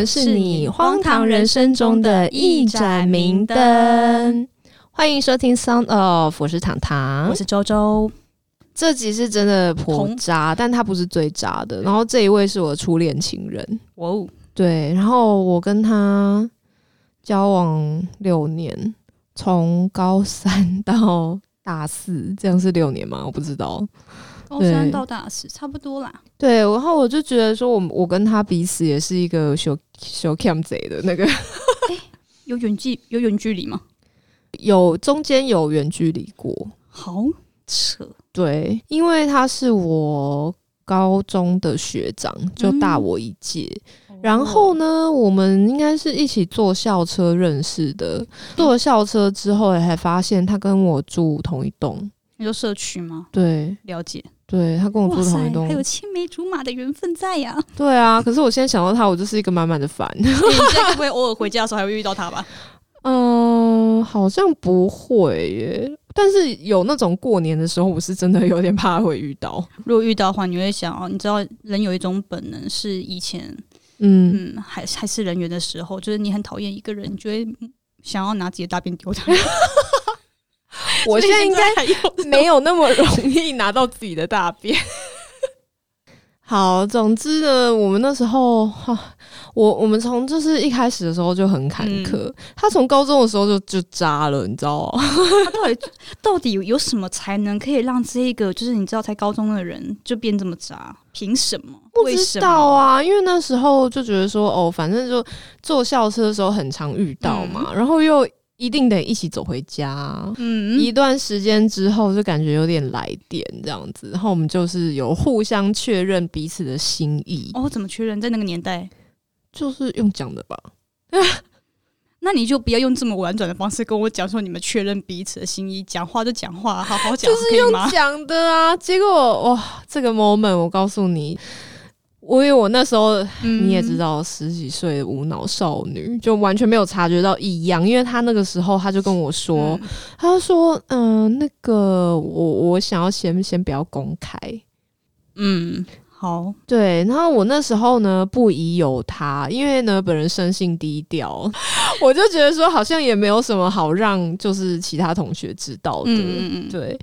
们是你荒唐人生中的一盏明灯。欢迎收听 Sound of，我是糖糖，我是周周。这集是真的颇渣，但他不是最渣的。然后这一位是我初恋情人，哇哦，对。然后我跟他交往六年，从高三到大四，这样是六年吗？我不知道。高三到大四差不多啦。对，然后我就觉得说，我我跟他彼此也是一个小小 cam 贼的那个。有远距有远距离吗？有，中间有远距离过。好扯。对，因为他是我高中的学长，就大我一届。然后呢，我们应该是一起坐校车认识的。坐了校车之后，才发现他跟我住同一栋。你说社区吗？对，了解。对他跟我住同一栋，还有青梅竹马的缘分在呀。对啊，可是我现在想到他，我就是一个满满的烦。你现在会不会偶尔回家的时候还会遇到他吧？嗯，好像不会耶。但是有那种过年的时候，我是真的有点怕会遇到。如果遇到的话，你会想哦，你知道人有一种本能，是以前嗯嗯还还是人员的时候，就是你很讨厌一个人，你就会想要拿自己的大便丢他。我现在应该没有那么容易拿到自己的大便。好，总之呢，我们那时候哈，我我们从就是一开始的时候就很坎坷。他从高中的时候就就渣了，你知道吗？他到底到底有有什么才能可以让这一个就是你知道才高中的人就变这么渣？凭什么？不知道啊，因为那时候就觉得说哦，反正就坐校车的时候很常遇到嘛，然后又。一定得一起走回家。嗯，一段时间之后就感觉有点来电这样子，然后我们就是有互相确认彼此的心意。哦，怎么确认？在那个年代，就是用讲的吧。那你就不要用这么婉转的方式跟我讲说你们确认彼此的心意，讲话就讲话，好好讲，就是用讲的啊。结果哇，这个 moment 我告诉你。我因为我那时候你也知道，十几岁的无脑少女就完全没有察觉到异样，因为他那个时候他就跟我说，他说：“嗯，那个我我想要先先不要公开。”嗯，好，对。然后我那时候呢不疑有他，因为呢本人生性低调，我就觉得说好像也没有什么好让就是其他同学知道的，对。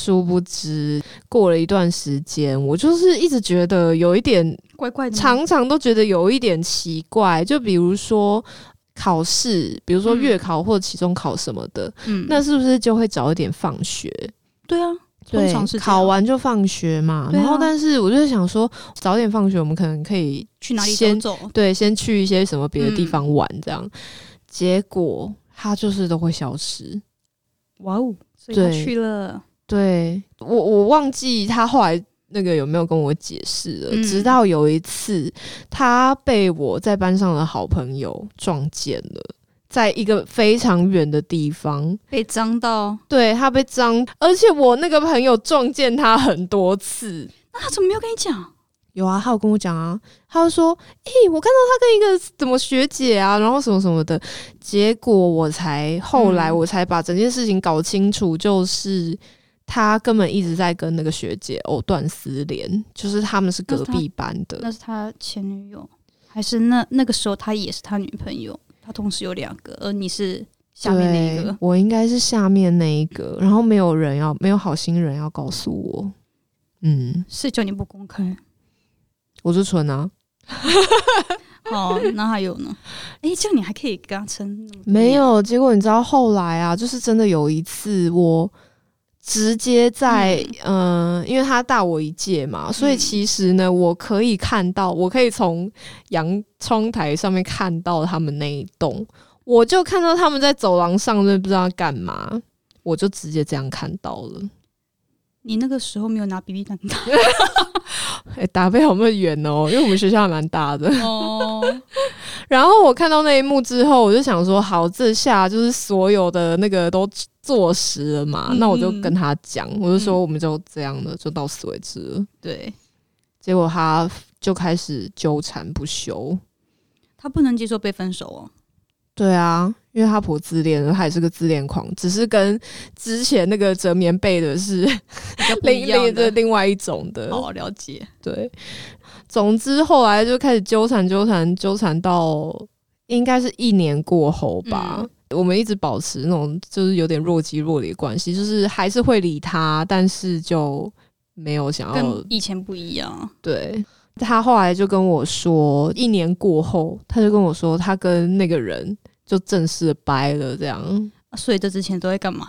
殊不知，过了一段时间，我就是一直觉得有一点怪怪的，常常都觉得有一点奇怪。就比如说考试，比如说月考或者期中考什么的，嗯，那是不是就会早一点放学？对啊，通常是考完就放学嘛。然后，但是我就想说，早点放学，我们可能可以去哪里先走？对，先去一些什么别的地方玩，这样。结果他就是都会消失。哇哦，所以他去了。对我，我忘记他后来那个有没有跟我解释了。直到有一次，他被我在班上的好朋友撞见了，在一个非常远的地方被脏到。对他被脏，而且我那个朋友撞见他很多次，那他怎么没有跟你讲？有啊，他有跟我讲啊，他就说：“诶，我看到他跟一个怎么学姐啊，然后什么什么的。”结果我才后来我才把整件事情搞清楚，就是。他根本一直在跟那个学姐藕断丝连，就是他们是隔壁班的。那是他前女友，还是那那个时候他也是他女朋友？他同时有两个，而你是下面那一个。我应该是下面那一个，然后没有人要，没有好心人要告诉我。嗯，是叫你不公开，我是蠢啊。哦，那还有呢？哎，这样你还可以跟他称？没有，结果你知道后来啊，就是真的有一次我。直接在嗯，因为他大我一届嘛，所以其实呢，我可以看到，我可以从阳窗台上面看到他们那一栋，我就看到他们在走廊上，就不知道干嘛，我就直接这样看到了。你那个时候没有拿 BB 弹打？哎，打飞好那么远哦，因为我们学校还蛮大的哦。然后我看到那一幕之后，我就想说，好，这下就是所有的那个都。坐实了嘛？那我就跟他讲，我就说我们就这样的，就到此为止了。对，结果他就开始纠缠不休。他不能接受被分手哦。对啊，因因为他婆自恋，他也是个自恋狂，只是跟之前那个折棉被的是另另的另外一种的。哦，了解。对，总之后来就开始纠缠纠缠纠缠到应该是一年过后吧，我们一直保持那种就是有点若即若离的关系，就是还是会理他，但是就没有想要跟以前不一样。对。他后来就跟我说，一年过后，他就跟我说，他跟那个人就正式掰了，这样。所以这之前都在干嘛？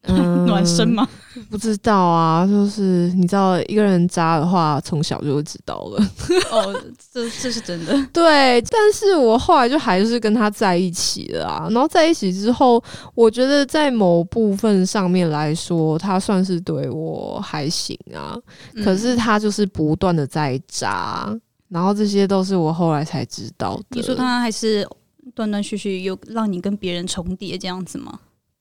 暖身吗？不知道啊，就是你知道，一个人渣的话，从小就会知道了。哦，这这是真的。对，但是我后来就还是跟他在一起了啊。然后在一起之后，我觉得在某部分上面来说，他算是对我还行啊。可是他就是不断的在渣，然后这些都是我后来才知道的。你说他还是断断续续又让你跟别人重叠这样子吗？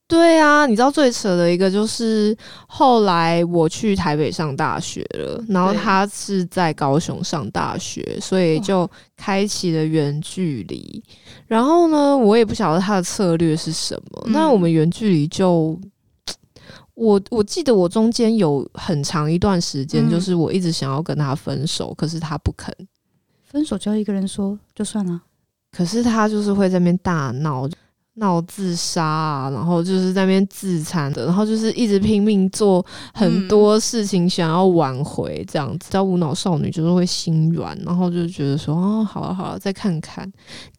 对啊，你知道最扯的一个就是后来我去台北上大学了，然后他是在高雄上大学，所以就开启了远距离。然后呢，我也不晓得他的策略是什么。那我们远距离就，我我记得我中间有很长一段时间，就是我一直想要跟他分手，可是他不肯分手，叫一个人说就算了。可是他就是会在那边大闹。闹自杀啊，然后就是在那边自残的，然后就是一直拼命做很多事情，想要挽回这样子。叫无脑少女就是会心软，然后就觉得说哦，好了好了，再看看。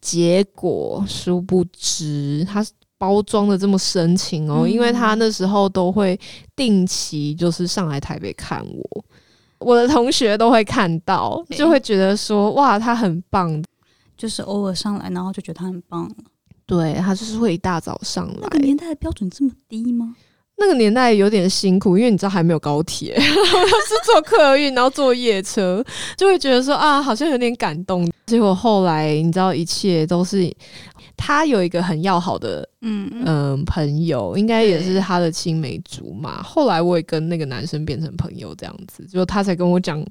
结果殊不知他包装的这么深情哦，因为他那时候都会定期就是上来台北看我，我的同学都会看到，就会觉得说哇，他很棒，就是偶尔上来，然后就觉得他很棒。对他就是会一大早上来。那个年代的标准这么低吗？那个年代有点辛苦，因为你知道还没有高铁，是坐客运，然后坐夜车，就会觉得说啊，好像有点感动。结果后来你知道，一切都是他有一个很要好的嗯嗯朋友，应该也是他的青梅竹马。后来我也跟那个男生变成朋友，这样子，就他才跟我讲。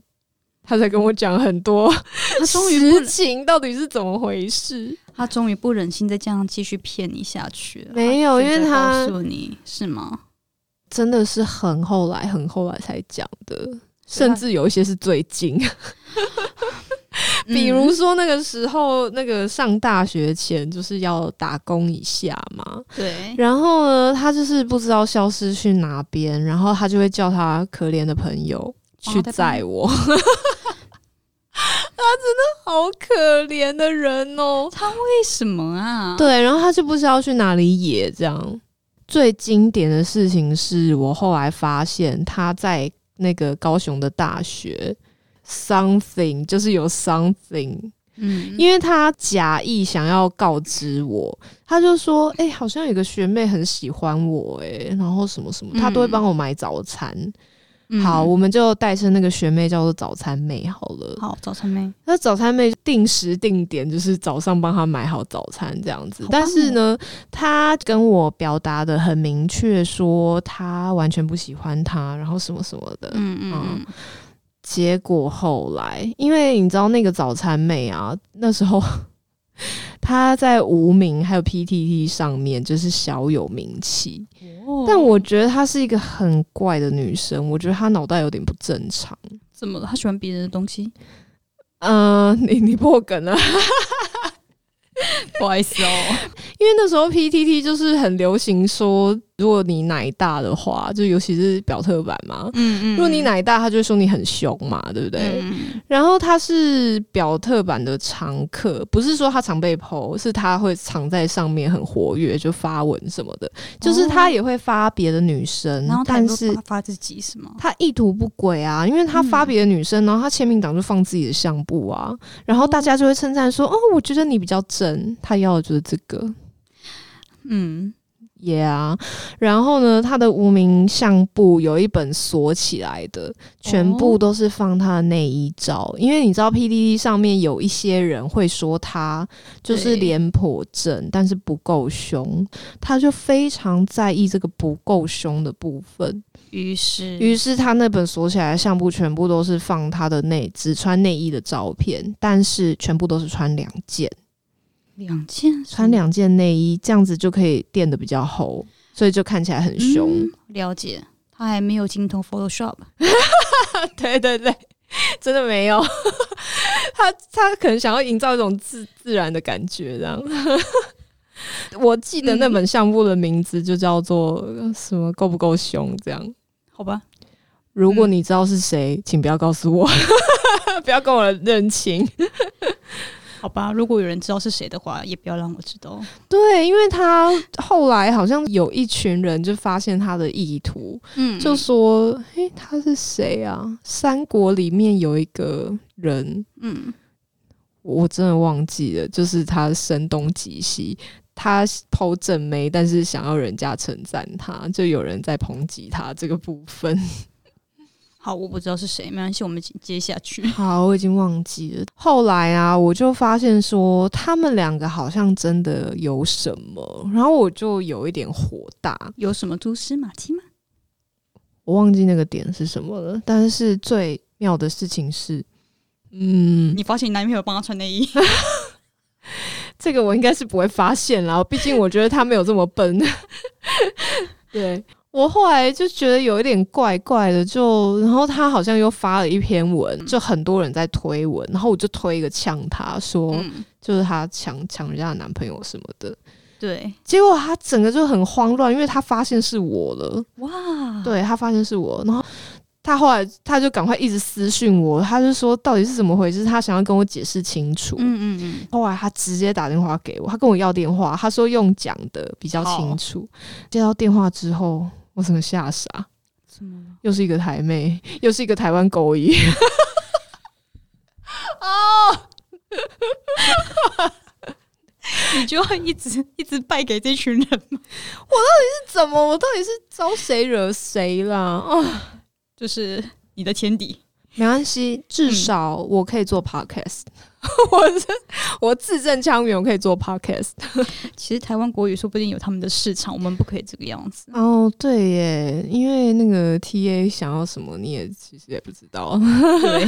他在跟我讲很多，他终于实情到底是怎么回事？他终于不忍心再这样继续骗你下去了。没有，因为他告诉你是吗？真的是很后来、很后来才讲的，甚至有一些是最近。比如说那个时候，那个上大学前就是要打工一下嘛。对。然后呢，他就是不知道消失去哪边，然后他就会叫他可怜的朋友去载我。他真的好可怜的人哦！他为什么啊？对，然后他就不知道去哪里野。这样最经典的事情是我后来发现他在那个高雄的大学，something 就是有 something，嗯，因为他假意想要告知我，他就说：“哎，好像有个学妹很喜欢我，哎，然后什么什么，他都会帮我买早餐。”好，我们就代称那个学妹叫做早餐妹好了。好，早餐妹。那早餐妹定时定点，就是早上帮她买好早餐这样子。但是呢，她跟我表达的很明确，说她完全不喜欢他，然后什么什么的。嗯嗯。结果后来，因为你知道那个早餐妹啊，那时候。她在无名还有 PTT 上面就是小有名气，但我觉得她是一个很怪的女生，我觉得她脑袋有点不正常。怎么了？她喜欢别人的东西？嗯，你你破梗了。不好意思哦，因为那时候 PTT 就是很流行说，如果你奶大的话，就尤其是表特版嘛，嗯嗯，如果你奶大，他就说你很凶嘛，对不对？然后他是表特版的常客，不是说他常被剖，是他会常在上面很活跃，就发文什么的，就是他也会发别的女生，然后但是发自己是吗？他意图不轨啊，因为他发别的女生，然后他签名档就放自己的相簿啊，然后大家就会称赞说，哦，我觉得你比较正。他要的就是这个，嗯，Yeah，然后呢，他的无名相簿有一本锁起来的，全部都是放他的内衣照。因为你知道，PDD 上面有一些人会说他就是脸颇正，但是不够凶，他就非常在意这个不够凶的部分。于是，于是他那本锁起来的相簿全部都是放他的内只穿内衣的照片，但是全部都是穿两件。两件穿两件内衣，这样子就可以垫的比较厚，所以就看起来很凶。了解，他还没有精通 Photoshop。对 对对，真的没有。他他可能想要营造一种自自然的感觉，这样。我记得那本相簿的名字就叫做什么够不够凶？这样，好吧。如果你知道是谁，请不要告诉我，不要跟我认亲。好吧，如果有人知道是谁的话，也不要让我知道。对，因为他后来好像有一群人就发现他的意图，嗯，就说：“诶，他是谁啊？三国里面有一个人，嗯，我真的忘记了，就是他声东击西，他抛正眉，但是想要人家称赞他，就有人在抨击他这个部分。”好，我不知道是谁，没关系，我们接下去。好，我已经忘记了。后来啊，我就发现说他们两个好像真的有什么，然后我就有一点火大。有什么蛛丝马迹吗？我忘记那个点是什么了。但是最妙的事情是，嗯，你发现你男朋友帮他穿内衣，这个我应该是不会发现啦。毕竟我觉得他没有这么笨。对。我后来就觉得有一点怪怪的，就然后他好像又发了一篇文，就很多人在推文，然后我就推一个呛他说，就是他抢抢人家的男朋友什么的，对，结果他整个就很慌乱，因为他发现是我了，哇，对他发现是我，然后他后来他就赶快一直私讯我，他就说到底是怎么回事，他想要跟我解释清楚，嗯嗯嗯，后来他直接打电话给我，他跟我要电话，他说用讲的比较清楚，接到电话之后。我怎么吓傻？又是一个台妹，又是一个台湾狗姨。哦，你就会一直一直败给这群人吗？我到底是怎么？我到底是招谁惹谁了？啊，就是你的天敌。没关系，至少我可以做 podcast。我是我字正腔圆，我可以做 podcast。其实台湾国语说不定有他们的市场，我们不可以这个样子。哦，对耶，因为那个 TA 想要什么，你也其实也不知道。对，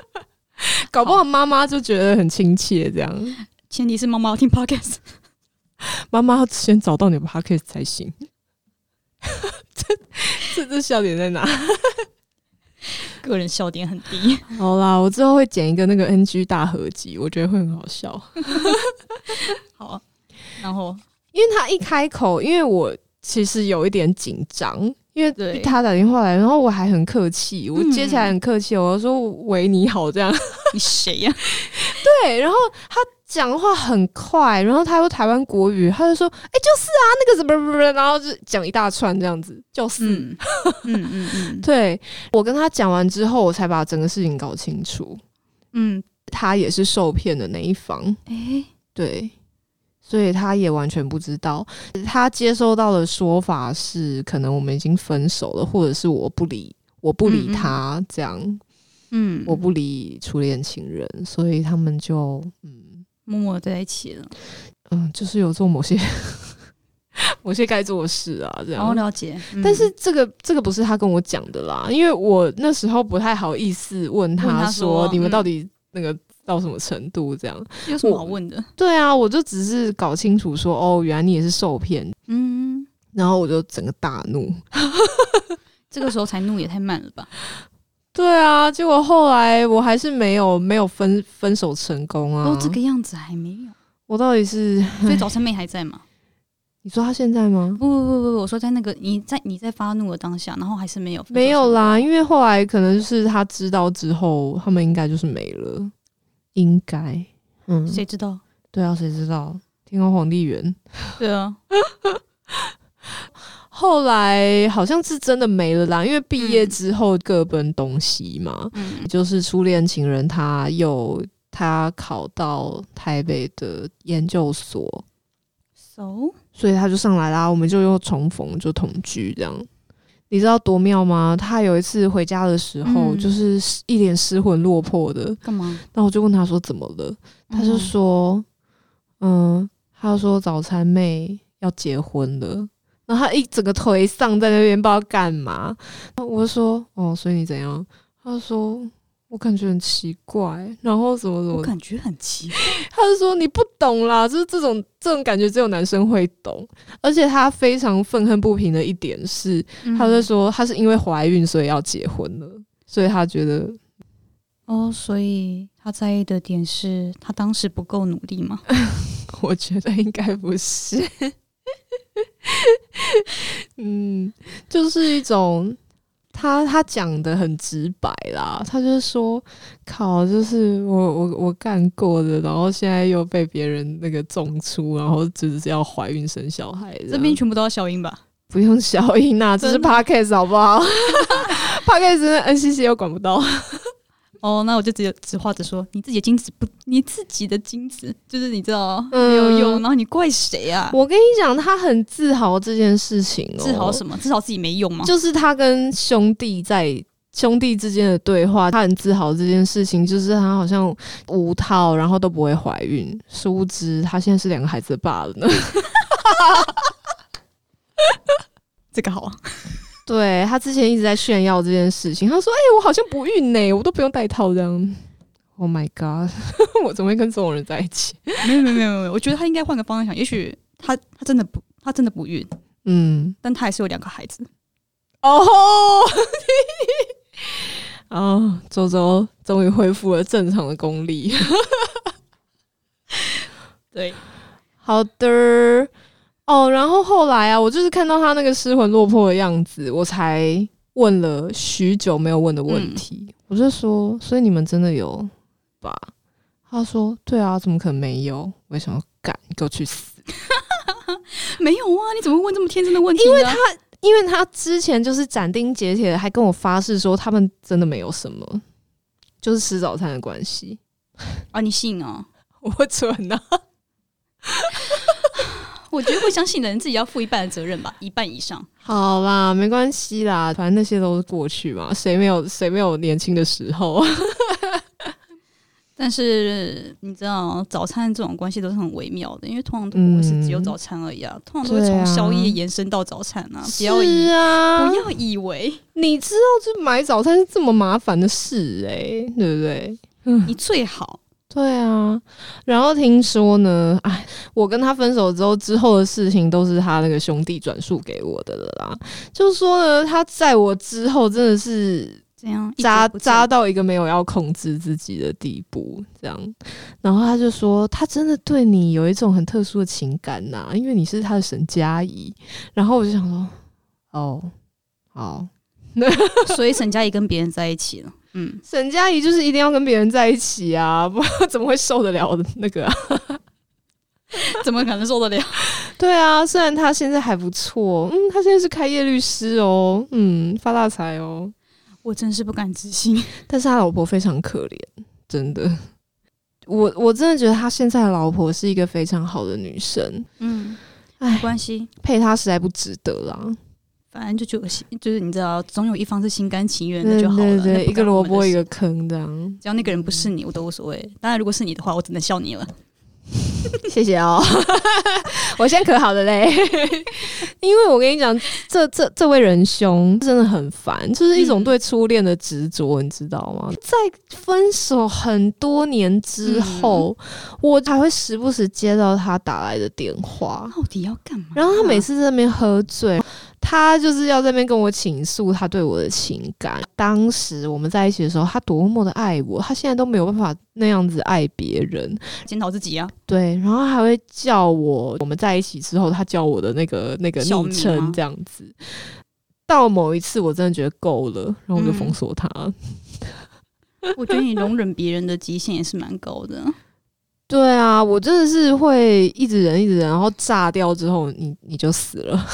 搞不好妈妈就觉得很亲切，这样。前提是妈妈要听 podcast，妈妈要先找到你的 podcast 才行。这这这笑点在哪？个人笑点很低。好啦，我之后会剪一个那个 NG 大合集，我觉得会很好笑。好，然后因为他一开口，因为我其实有一点紧张，因为他打电话来，然后我还很客气，我接起来很客气，我说“喂，你好”这样。你谁呀？对，然后他。讲话很快，然后他说台湾国语，他就说：“哎，就是啊，那个什么什么，然后就讲一大串这样子，就是，嗯嗯嗯，对我跟他讲完之后，我才把整个事情搞清楚。嗯，他也是受骗的那一方，哎，对，所以他也完全不知道，他接收到的说法是，可能我们已经分手了，或者是我不理我不理他这样，嗯，我不理初恋情人，所以他们就嗯。默默在一起了，嗯，就是有做某些 某些该做的事啊，这样。哦，了解。但是这个这个不是他跟我讲的啦，因为我那时候不太好意思问他说你们到底那个到什么程度这样。有什么好问的？对啊，我就只是搞清楚说哦，原来你也是受骗。嗯，然后我就整个大怒，这个时候才怒也太慢了吧。对啊，结果后来我还是没有没有分分手成功啊！都这个样子还没有，我到底是所以早餐妹还在吗？你说他现在吗？不不不不，我说在那个你在你在发怒的当下，然后还是没有没有啦，因为后来可能是他知道之后，他们应该就是没了，应该嗯，谁知道？对啊，谁知道？天高皇帝远，对啊。后来好像是真的没了啦，因为毕业之后各奔东西嘛。嗯，就是初恋情人他又他考到台北的研究所，so 所以他就上来啦，我们就又重逢，就同居这样。你知道多妙吗？他有一次回家的时候，就是一脸失魂落魄的，干嘛？那我就问他说怎么了？他就说，嗯，他说早餐妹要结婚了。然后他一整个颓丧在那边，不知道干嘛。我说：“哦，所以你怎样？”他说：“我感觉很奇怪，然后什么什么，我感觉很奇怪。他就说你不懂啦，就是这种这种感觉只有男生会懂。而且他非常愤恨不平的一点是，他就说他是因为怀孕所以要结婚了，所以他觉得哦，所以他在意的点是他当时不够努力吗？我觉得应该不是。嗯，就是一种。他他讲的很直白啦，他就是说：“靠，就是我我我干过的，然后现在又被别人那个种出，然后就是要怀孕生小孩。”这边全部都要消音吧？不用消音呐，这是 podcast 好不好？podcast NCC 又管不到。哦，那我就直接直话直说，你自己的精子不，你自己的精子 就是你知道没有用，然后你怪谁啊？我跟你讲，他很自豪这件事情哦。自豪什么？自豪自己没用吗？就是他跟兄弟在兄弟之间的对话，他很自豪这件事情，就是他好像无套，然后都不会怀孕。殊不知他现在是两个孩子的爸了呢。这个好。对他之前一直在炫耀这件事情，他说：“哎，我好像不孕呢，我都不用戴套这样。” Oh my god！我怎么会跟这种人在一起？没有没有没有没有，我觉得他应该换个方向想，也许他他真的不他真的不孕，嗯，但他还是有两个孩子。哦，哦，周周终于恢复了正常的功力。对，好的。哦，然后后来啊，我就是看到他那个失魂落魄的样子，我才问了许久没有问的问题。我就说，所以你们真的有吧？他说，对啊，怎么可能没有？我想要干，你给我去死！没有啊，你怎么会问这么天真的问题？因为他，因为他之前就是斩钉截铁的，还跟我发誓说他们真的没有什么，就是吃早餐的关系啊！你信哦？我蠢啊！我觉得会相信的人自己要负一半的责任吧，一半以上。好啦，没关系啦，反正那些都是过去嘛，谁没有谁没有年轻的时候。但是你知道，早餐这种关系都是很微妙的，因为通常都是只有早餐而已啊，通常都会从宵夜延伸到早餐啊。不要以啊，不要以为你知道这买早餐是这么麻烦的事哎，对不对？你最好。对啊，然后听说呢，哎，我跟他分手之后，之后的事情都是他那个兄弟转述给我的了啦。就说呢，他在我之后真的是这样渣渣到一个没有要控制自己的地步，这样。然后他就说，他真的对你有一种很特殊的情感呐，因为你是他的沈佳宜。然后我就想说，哦，好，所以沈佳宜跟别人在一起了。嗯，沈佳宜就是一定要跟别人在一起啊，不怎么会受得了那个？怎么可能受得了？对啊，虽然他现在还不错，嗯，他现在是开业律师哦，嗯，发大财哦，我真是不敢置信。但是他老婆非常可怜，真的，我我真的觉得他现在的老婆是一个非常好的女生，嗯，没关系，配他实在不值得啦。反正就就就是你知道，总有一方是心甘情愿的就好了。对，一个萝卜一个坑这样。只要那个人不是你，我都无所谓。当然，如果是你的话，我只能笑你了。谢谢哦，我现在可好了嘞。因为我跟你讲，这这这位仁兄真的很烦，就是一种对初恋的执着，你知道吗？在分手很多年之后，我还会时不时接到他打来的电话，到底要干嘛？然后他每次在那边喝醉。他就是要在那边跟我倾诉他对我的情感。当时我们在一起的时候，他多么的爱我，他现在都没有办法那样子爱别人，检讨自己啊。对，然后还会叫我，我们在一起之后，他叫我的那个那个昵称这样子。到某一次，我真的觉得够了，然后我就封锁他。我觉得你容忍别人的极限也是蛮高的。对啊，我真的是会一直忍，一直忍，然后炸掉之后，你你就死了。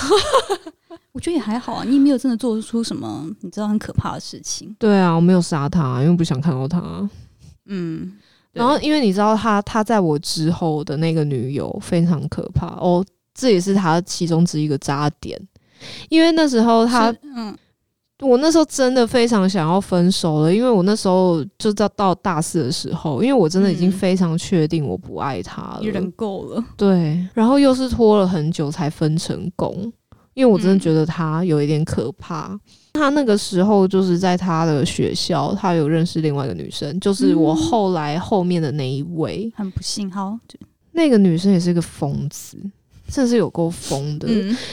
我觉得也还好啊，你没有真的做出什么你知道很可怕的事情。对啊，我没有杀他，因为不想看到他。嗯，然后因为你知道他他在我之后的那个女友非常可怕哦，这也是他其中之一个渣点。因为那时候他，嗯，我那时候真的非常想要分手了，因为我那时候就到到大四的时候，因为我真的已经非常确定我不爱他了，忍够了。对，然后又是拖了很久才分成功。因为我真的觉得他有一点可怕。他那个时候就是在他的学校，他有认识另外一个女生，就是我后来后面的那一位。很不幸，好，那个女生也是一个疯子。真是有够疯的。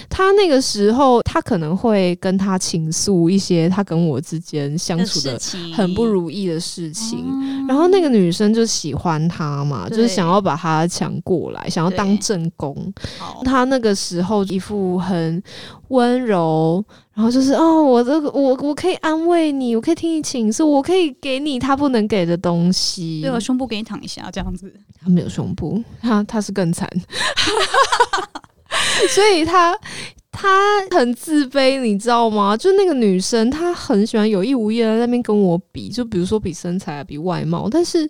他那个时候，他可能会跟他倾诉一些他跟我之间相处的很不如意的事情。然后那个女生就喜欢他嘛，就是想要把他抢过来，想要当正宫。他那个时候一副很温柔，然后就是哦，我这个我我可以安慰你，我可以听你倾诉，我可以给你他不能给的东西。对，我胸部给你躺一下，这样子。他没有胸部，他他是更惨。所以他他很自卑，你知道吗？就那个女生，她很喜欢有意无意的在那边跟我比，就比如说比身材啊，比外貌。但是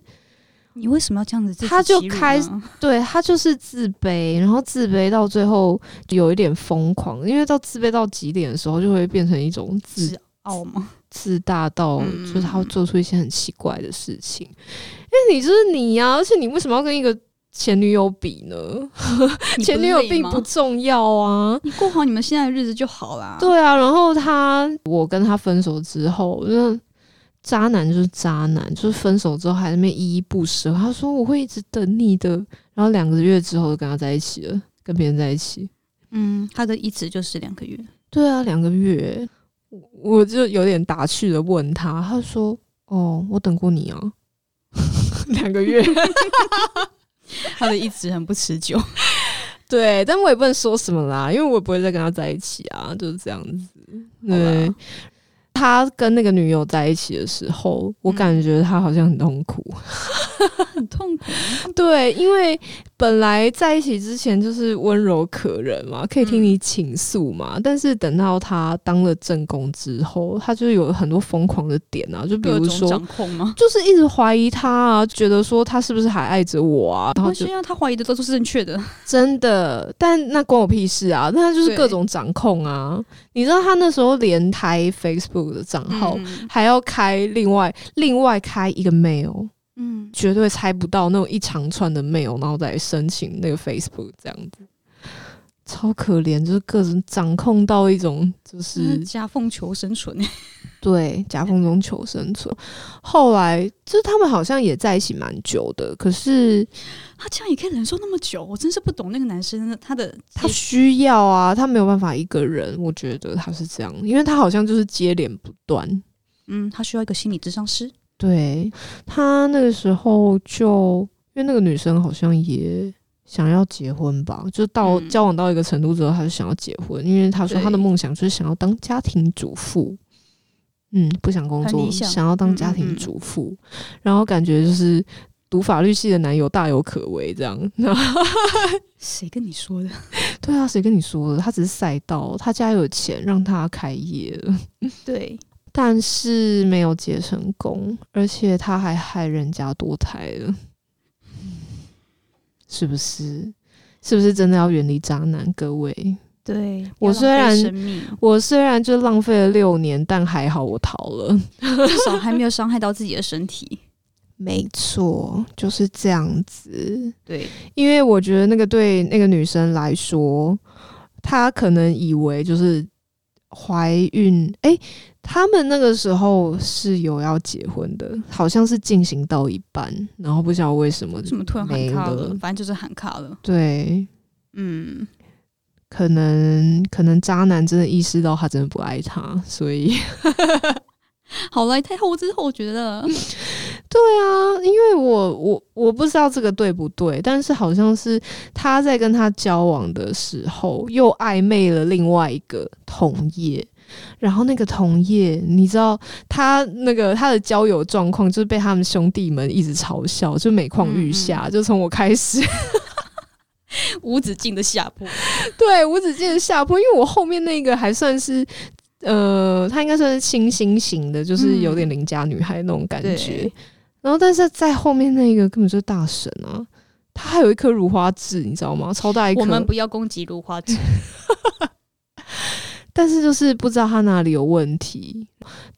你为什么要这样子？他就开，对他就是自卑，然后自卑到最后有一点疯狂，因为到自卑到极点的时候，就会变成一种自傲吗？自大到就是他会做出一些很奇怪的事情。因为你就是你呀，而且你为什么要跟一个？前女友比呢？前女友并不重要啊，你过好你们现在的日子就好啦。对啊，然后他，我跟他分手之后，那渣男就是渣男，就是分手之后还在那边依依不舍。他说我会一直等你的，然后两个月之后就跟他在一起了，跟别人在一起。嗯，他的一直就是两个月。对啊，两个月，我就有点打趣的问他，他说：“哦，我等过你啊，两个月。”他的一直很不持久，对，但我也不能说什么啦，因为我也不会再跟他在一起啊，就是这样子，对。他跟那个女友在一起的时候，我感觉他好像很痛苦，很痛苦。对，因为本来在一起之前就是温柔可人嘛，可以听你倾诉嘛。但是等到他当了正宫之后，他就有很多疯狂的点啊，就比如说掌控吗？就是一直怀疑他啊，觉得说他是不是还爱着我啊？然后就他怀疑的都是正确的，真的。但那关我屁事啊！那他就是各种掌控啊。你知道他那时候连开 Facebook 的账号，还要开另外另外开一个 mail，嗯，绝对猜不到那种一长串的 mail，然后再申请那个 Facebook 这样子，超可怜，就是个人掌控到一种就是夹缝求生存。对，夹缝中求生存。后来就是他们好像也在一起蛮久的，可是他这样也可以忍受那么久，我真是不懂那个男生他的他需要啊，他没有办法一个人。我觉得他是这样，因为他好像就是接连不断。嗯，他需要一个心理智商师。对他那个时候就因为那个女生好像也想要结婚吧，就到交往到一个程度之后，他就想要结婚，因为他说他的梦想就是想要当家庭主妇。嗯，不想工作，想要当家庭主妇，然后感觉就是读法律系的男友大有可为，这样。谁跟你说的？对啊，谁跟你说的？他只是赛道，他家有钱让他开业了。对，但是没有结成功，而且他还害人家堕胎了。是不是？是不是真的要远离渣男？各位。对我虽然我虽然就浪费了六年，但还好我逃了，至少还没有伤害到自己的身体。没错，就是这样子。对，因为我觉得那个对那个女生来说，她可能以为就是怀孕。哎，他们那个时候是有要结婚的，好像是进行到一半，然后不知道为什么怎么突然喊卡了，反正就是喊卡了。对，嗯。可能可能渣男真的意识到他真的不爱他，所以 好来太后知后，觉了 对啊，因为我我我不知道这个对不对，但是好像是他在跟他交往的时候又暧昧了另外一个同业，然后那个同业你知道他那个他的交友状况就是被他们兄弟们一直嘲笑，就每况愈下，就从我开始。无止境的下坡，对，无止境的下坡。因为我后面那个还算是，呃，她应该算是清新型的，就是有点邻家女孩那种感觉。然后，但是在后面那个根本就是大神啊！他还有一颗如花痣，你知道吗？超大一颗。我们不要攻击如花痣，但是就是不知道他哪里有问题。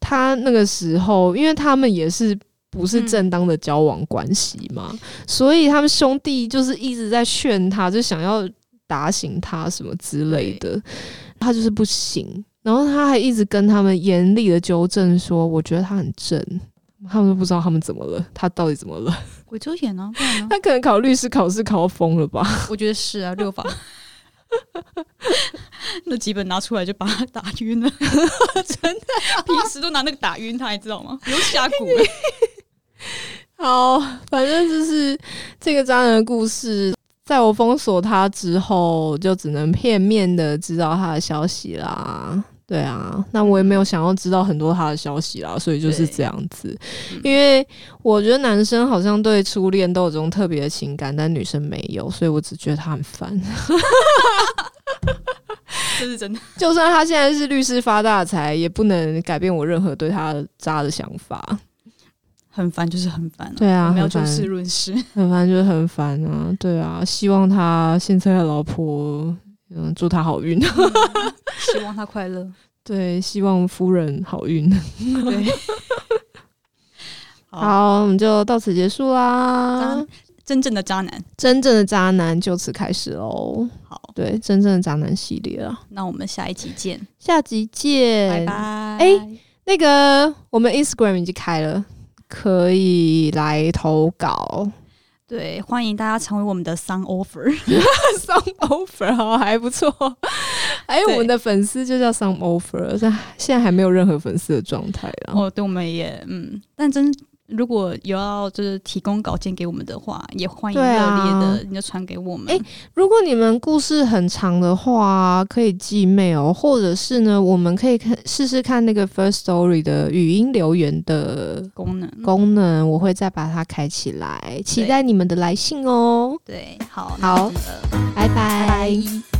他那个时候，因为他们也是。不是正当的交往关系嘛？所以他们兄弟就是一直在劝他，就想要打醒他什么之类的，他就是不行。然后他还一直跟他们严厉的纠正说：“我觉得他很正。”他们都不知道他们怎么了，他到底怎么了？鬼遮眼呢？不然呢？他可能考律师考试考到疯了吧？我觉得是啊，六法那几本拿出来就把他打晕了，真的。平时都拿那个打晕他，你知道吗？有下蛊。好，反正就是这个渣男的故事。在我封锁他之后，就只能片面的知道他的消息啦。对啊，那我也没有想要知道很多他的消息啦，所以就是这样子。因为我觉得男生好像对初恋都有这种特别的情感，但女生没有，所以我只觉得他很烦。这是真的。就算他现在是律师发大财，也不能改变我任何对他渣的想法。很烦，就是很烦。对啊，没有就事论事，很烦就是很烦啊。对啊，希望他现在的老婆，嗯，祝他好运，希望他快乐。对，希望夫人好运。对，好，我们就到此结束啦。真正的渣男，真正的渣男就此开始喽。好，对，真正的渣男系列了。那我们下一集见，下集见，拜拜。哎，那个，我们 Instagram 已经开了。可以来投稿，对，欢迎大家成为我们的 Song Offer，Song Offer 好还不错。哎，我们的粉丝就叫 Song Offer，现现在还没有任何粉丝的状态了。哦，对，我们也嗯，但真。如果有要就是提供稿件给我们的话，也欢迎热烈的，你就传给我们。哎，如果你们故事很长的话，可以寄 mail，或者是呢，我们可以看试试看那个 First Story 的语音留言的功能功能，我会再把它开起来，期待你们的来信哦。对，好，好，拜拜。